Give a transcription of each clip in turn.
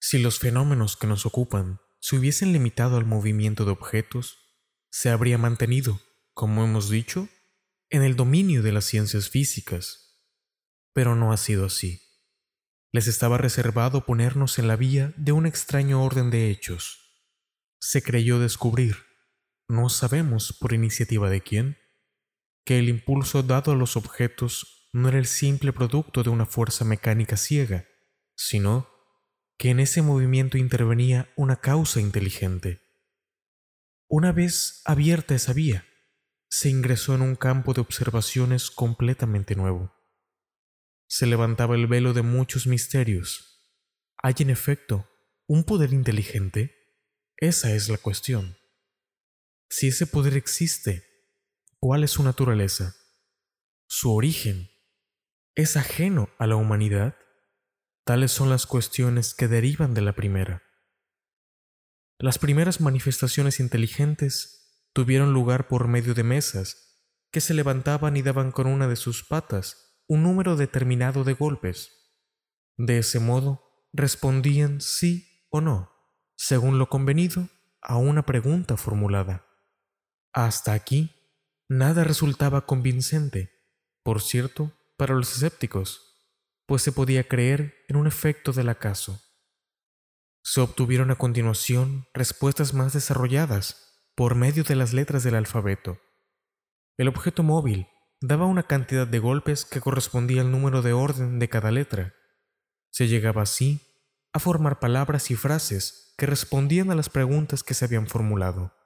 Si los fenómenos que nos ocupan se hubiesen limitado al movimiento de objetos, se habría mantenido, como hemos dicho, en el dominio de las ciencias físicas. Pero no ha sido así. Les estaba reservado ponernos en la vía de un extraño orden de hechos. Se creyó descubrir, no sabemos por iniciativa de quién, que el impulso dado a los objetos no era el simple producto de una fuerza mecánica ciega, sino que en ese movimiento intervenía una causa inteligente. Una vez abierta esa vía, se ingresó en un campo de observaciones completamente nuevo. Se levantaba el velo de muchos misterios. ¿Hay en efecto un poder inteligente? Esa es la cuestión. Si ese poder existe, ¿cuál es su naturaleza? ¿Su origen? ¿Es ajeno a la humanidad? Tales son las cuestiones que derivan de la primera. Las primeras manifestaciones inteligentes tuvieron lugar por medio de mesas que se levantaban y daban con una de sus patas un número determinado de golpes. De ese modo respondían sí o no, según lo convenido, a una pregunta formulada. Hasta aquí, nada resultaba convincente, por cierto, para los escépticos, pues se podía creer en un efecto del acaso. Se obtuvieron a continuación respuestas más desarrolladas por medio de las letras del alfabeto. El objeto móvil daba una cantidad de golpes que correspondía al número de orden de cada letra. Se llegaba así a formar palabras y frases que respondían a las preguntas que se habían formulado.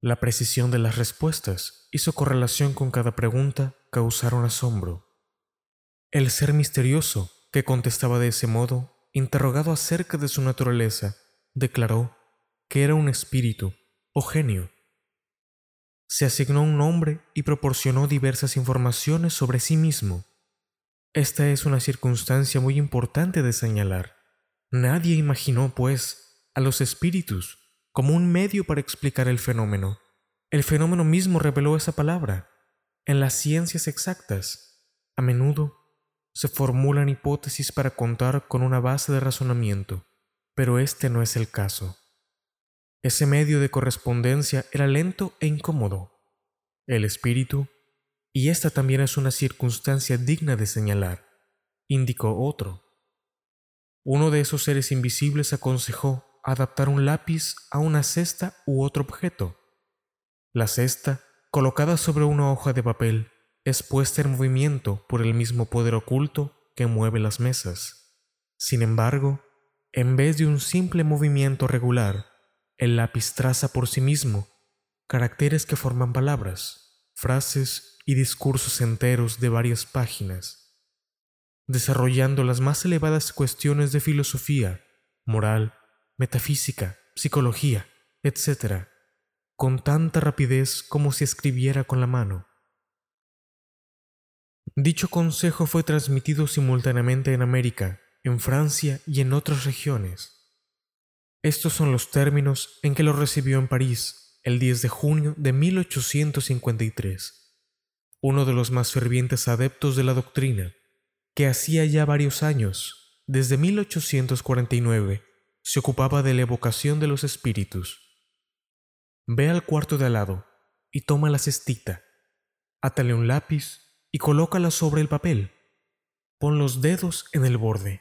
La precisión de las respuestas y su correlación con cada pregunta causaron asombro. El ser misterioso, que contestaba de ese modo, interrogado acerca de su naturaleza, declaró que era un espíritu o genio. Se asignó un nombre y proporcionó diversas informaciones sobre sí mismo. Esta es una circunstancia muy importante de señalar. Nadie imaginó, pues, a los espíritus como un medio para explicar el fenómeno. El fenómeno mismo reveló esa palabra. En las ciencias exactas, a menudo se formulan hipótesis para contar con una base de razonamiento, pero este no es el caso. Ese medio de correspondencia era lento e incómodo. El espíritu, y esta también es una circunstancia digna de señalar, indicó otro. Uno de esos seres invisibles aconsejó adaptar un lápiz a una cesta u otro objeto. La cesta, colocada sobre una hoja de papel, es puesta en movimiento por el mismo poder oculto que mueve las mesas. Sin embargo, en vez de un simple movimiento regular, el lápiz traza por sí mismo caracteres que forman palabras, frases y discursos enteros de varias páginas, desarrollando las más elevadas cuestiones de filosofía, moral, metafísica, psicología, etc., con tanta rapidez como si escribiera con la mano. Dicho consejo fue transmitido simultáneamente en América, en Francia y en otras regiones. Estos son los términos en que lo recibió en París el 10 de junio de 1853, uno de los más fervientes adeptos de la doctrina, que hacía ya varios años, desde 1849, se ocupaba de la evocación de los espíritus. Ve al cuarto de al lado y toma la cestita, átale un lápiz y colócala sobre el papel. Pon los dedos en el borde.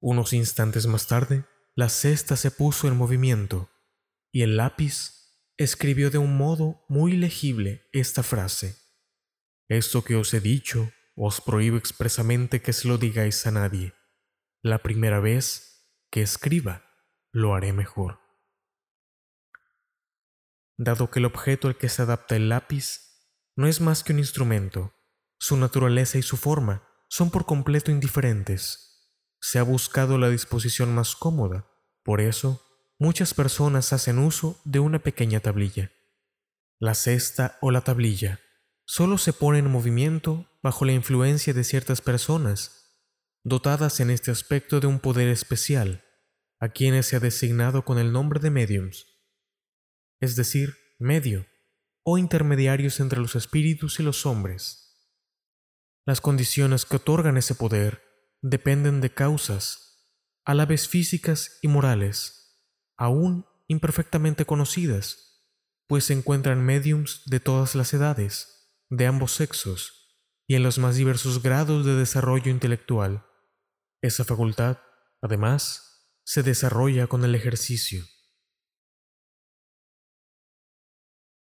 Unos instantes más tarde, la cesta se puso en movimiento y el lápiz escribió de un modo muy legible esta frase. Esto que os he dicho os prohíbo expresamente que se lo digáis a nadie. La primera vez que escriba, lo haré mejor. Dado que el objeto al que se adapta el lápiz no es más que un instrumento, su naturaleza y su forma son por completo indiferentes. Se ha buscado la disposición más cómoda, por eso muchas personas hacen uso de una pequeña tablilla. La cesta o la tablilla solo se pone en movimiento bajo la influencia de ciertas personas dotadas en este aspecto de un poder especial, a quienes se ha designado con el nombre de mediums, es decir, medio, o intermediarios entre los espíritus y los hombres. Las condiciones que otorgan ese poder dependen de causas, a la vez físicas y morales, aún imperfectamente conocidas, pues se encuentran mediums de todas las edades, de ambos sexos y en los más diversos grados de desarrollo intelectual. Esa facultad, además, se desarrolla con el ejercicio.